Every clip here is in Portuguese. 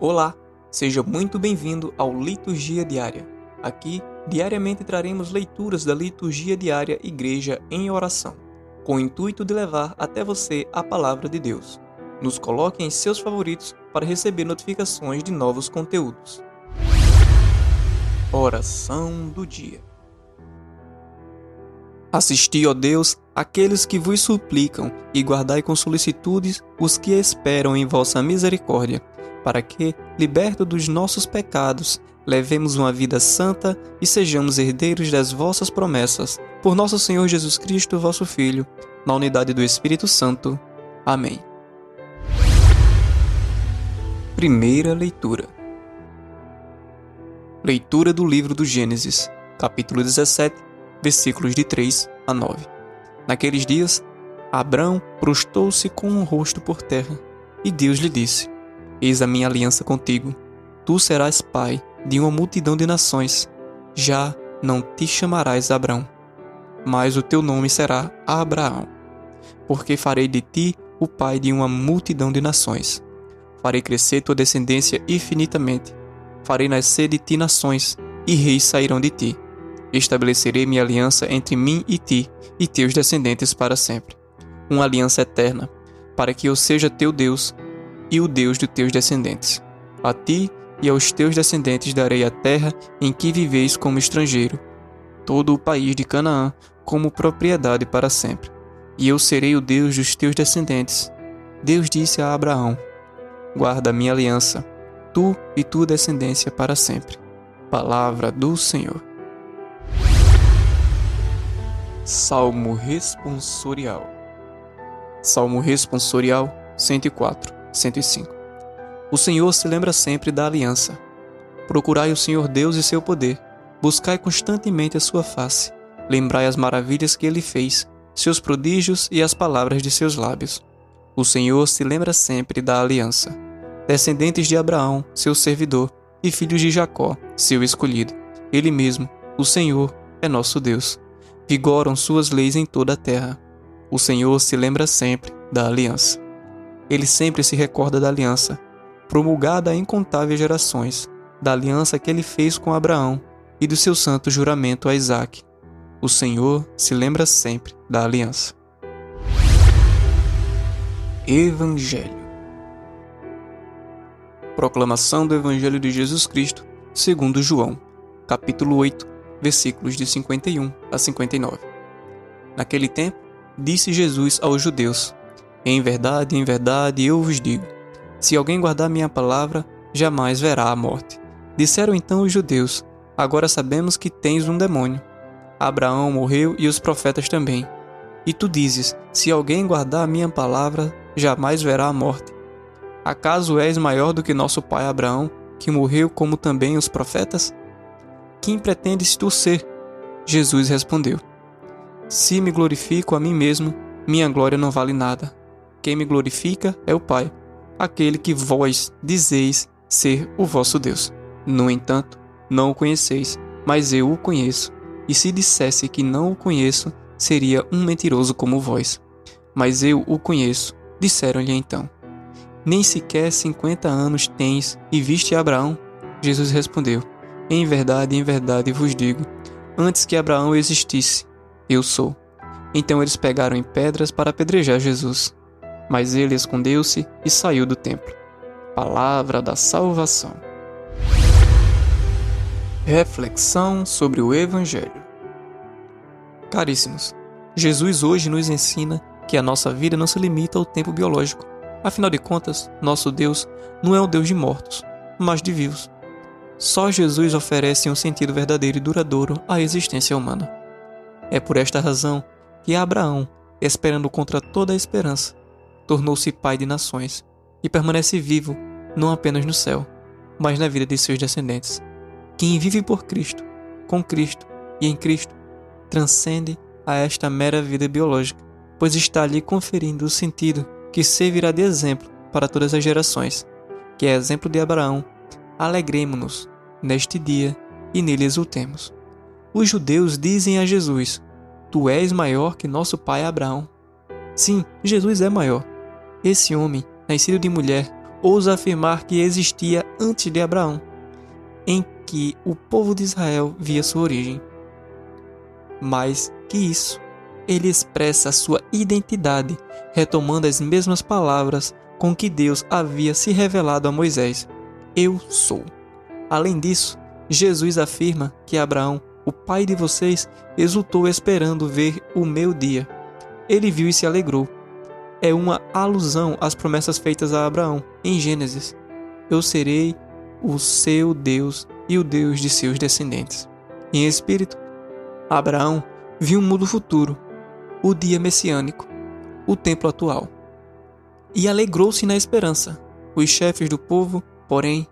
Olá, seja muito bem-vindo ao Liturgia Diária. Aqui, diariamente traremos leituras da Liturgia Diária Igreja em Oração, com o intuito de levar até você a palavra de Deus. Nos coloque em seus favoritos para receber notificações de novos conteúdos. Oração do Dia Assisti, ó Deus, aqueles que vos suplicam, e guardai com solicitudes os que esperam em vossa misericórdia para que, liberto dos nossos pecados, levemos uma vida santa e sejamos herdeiros das vossas promessas. Por nosso Senhor Jesus Cristo, vosso Filho, na unidade do Espírito Santo. Amém. Primeira leitura. Leitura do livro do Gênesis, capítulo 17, versículos de 3 a 9. Naqueles dias, Abrão prostou-se com o rosto por terra, e Deus lhe disse: Eis a minha aliança contigo. Tu serás pai de uma multidão de nações. Já não te chamarás Abrão, mas o teu nome será Abraão. Porque farei de ti o pai de uma multidão de nações. Farei crescer tua descendência infinitamente. Farei nascer de ti nações, e reis sairão de ti. Estabelecerei minha aliança entre mim e ti, e teus descendentes para sempre. Uma aliança eterna, para que eu seja teu Deus e o Deus dos teus descendentes. A ti e aos teus descendentes darei a terra em que viveis como estrangeiro, todo o país de Canaã como propriedade para sempre. E eu serei o Deus dos teus descendentes. Deus disse a Abraão: Guarda a minha aliança, tu e tua descendência para sempre. Palavra do Senhor. Salmo responsorial. Salmo responsorial 104. 105. O Senhor se lembra sempre da aliança. Procurai o Senhor Deus e seu poder. Buscai constantemente a sua face. Lembrai as maravilhas que ele fez, seus prodígios e as palavras de seus lábios. O Senhor se lembra sempre da aliança. Descendentes de Abraão, seu servidor, e filhos de Jacó, seu escolhido. Ele mesmo, o Senhor, é nosso Deus. Vigoram suas leis em toda a terra. O Senhor se lembra sempre da aliança ele sempre se recorda da aliança, promulgada a incontáveis gerações, da aliança que ele fez com Abraão e do seu santo juramento a Isaac. O Senhor se lembra sempre da aliança. Evangelho Proclamação do Evangelho de Jesus Cristo, segundo João, capítulo 8, versículos de 51 a 59. Naquele tempo, disse Jesus aos judeus: em verdade, em verdade, eu vos digo: se alguém guardar minha palavra, jamais verá a morte. Disseram então os judeus: Agora sabemos que tens um demônio. Abraão morreu e os profetas também. E tu dizes: Se alguém guardar minha palavra, jamais verá a morte. Acaso és maior do que nosso pai Abraão, que morreu como também os profetas? Quem pretendes tu ser? Jesus respondeu: Se me glorifico a mim mesmo, minha glória não vale nada. Quem me glorifica é o Pai, aquele que vós dizeis ser o vosso Deus. No entanto, não o conheceis, mas eu o conheço. E se dissesse que não o conheço, seria um mentiroso como vós. Mas eu o conheço, disseram-lhe então. Nem sequer cinquenta anos tens e viste Abraão? Jesus respondeu: Em verdade, em verdade vos digo, antes que Abraão existisse, eu sou. Então eles pegaram em pedras para apedrejar Jesus. Mas ele escondeu-se e saiu do templo. Palavra da salvação. Reflexão sobre o Evangelho. Caríssimos, Jesus hoje nos ensina que a nossa vida não se limita ao tempo biológico. Afinal de contas, nosso Deus não é um Deus de mortos, mas de vivos. Só Jesus oferece um sentido verdadeiro e duradouro à existência humana. É por esta razão que Abraão, esperando contra toda a esperança, tornou-se pai de nações e permanece vivo não apenas no céu, mas na vida de seus descendentes. Quem vive por Cristo, com Cristo e em Cristo, transcende a esta mera vida biológica, pois está lhe conferindo o sentido que servirá de exemplo para todas as gerações, que é exemplo de Abraão. Alegremos-nos neste dia e nele exultemos. Os judeus dizem a Jesus: Tu és maior que nosso pai Abraão. Sim, Jesus é maior, esse homem, nascido de mulher, ousa afirmar que existia antes de Abraão, em que o povo de Israel via sua origem. Mais que isso, ele expressa sua identidade, retomando as mesmas palavras com que Deus havia se revelado a Moisés: Eu sou. Além disso, Jesus afirma que Abraão, o pai de vocês, exultou esperando ver o meu dia. Ele viu e se alegrou. É uma alusão às promessas feitas a Abraão em Gênesis: Eu serei o seu Deus e o Deus de seus descendentes. Em espírito, Abraão viu um mundo futuro, o dia messiânico, o templo atual. E alegrou-se na esperança. Os chefes do povo, porém,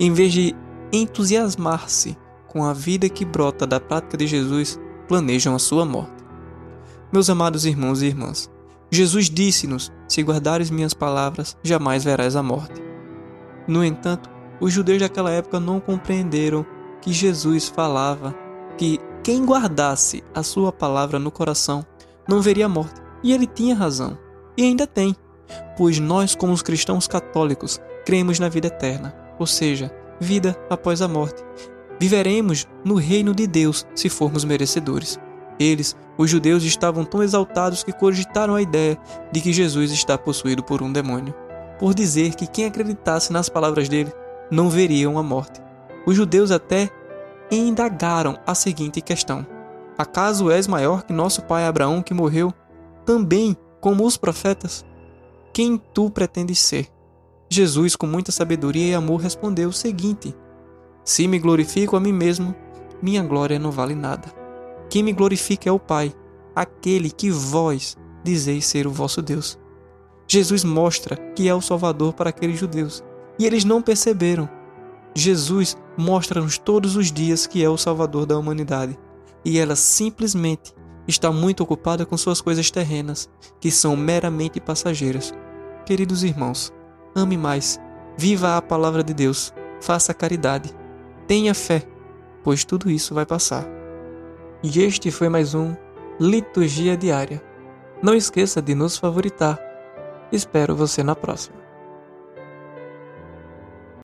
em vez de entusiasmar-se com a vida que brota da prática de Jesus, planejam a sua morte. Meus amados irmãos e irmãs, Jesus disse-nos: Se guardares minhas palavras, jamais verás a morte. No entanto, os judeus daquela época não compreenderam que Jesus falava que quem guardasse a sua palavra no coração não veria a morte. E ele tinha razão. E ainda tem. Pois nós, como os cristãos católicos, cremos na vida eterna, ou seja, vida após a morte. Viveremos no reino de Deus se formos merecedores. Eles, os judeus, estavam tão exaltados que cogitaram a ideia de que Jesus está possuído por um demônio, por dizer que quem acreditasse nas palavras dele não veriam a morte. Os judeus até indagaram a seguinte questão: Acaso és maior que nosso pai Abraão que morreu, também como os profetas? Quem tu pretendes ser? Jesus, com muita sabedoria e amor, respondeu o seguinte: Se me glorifico a mim mesmo, minha glória não vale nada. Quem me glorifica é o Pai, aquele que vós dizeis ser o vosso Deus. Jesus mostra que é o Salvador para aqueles judeus e eles não perceberam. Jesus mostra-nos todos os dias que é o Salvador da humanidade e ela simplesmente está muito ocupada com suas coisas terrenas, que são meramente passageiras. Queridos irmãos, ame mais, viva a palavra de Deus, faça caridade, tenha fé, pois tudo isso vai passar. E este foi mais um Liturgia Diária. Não esqueça de nos favoritar. Espero você na próxima.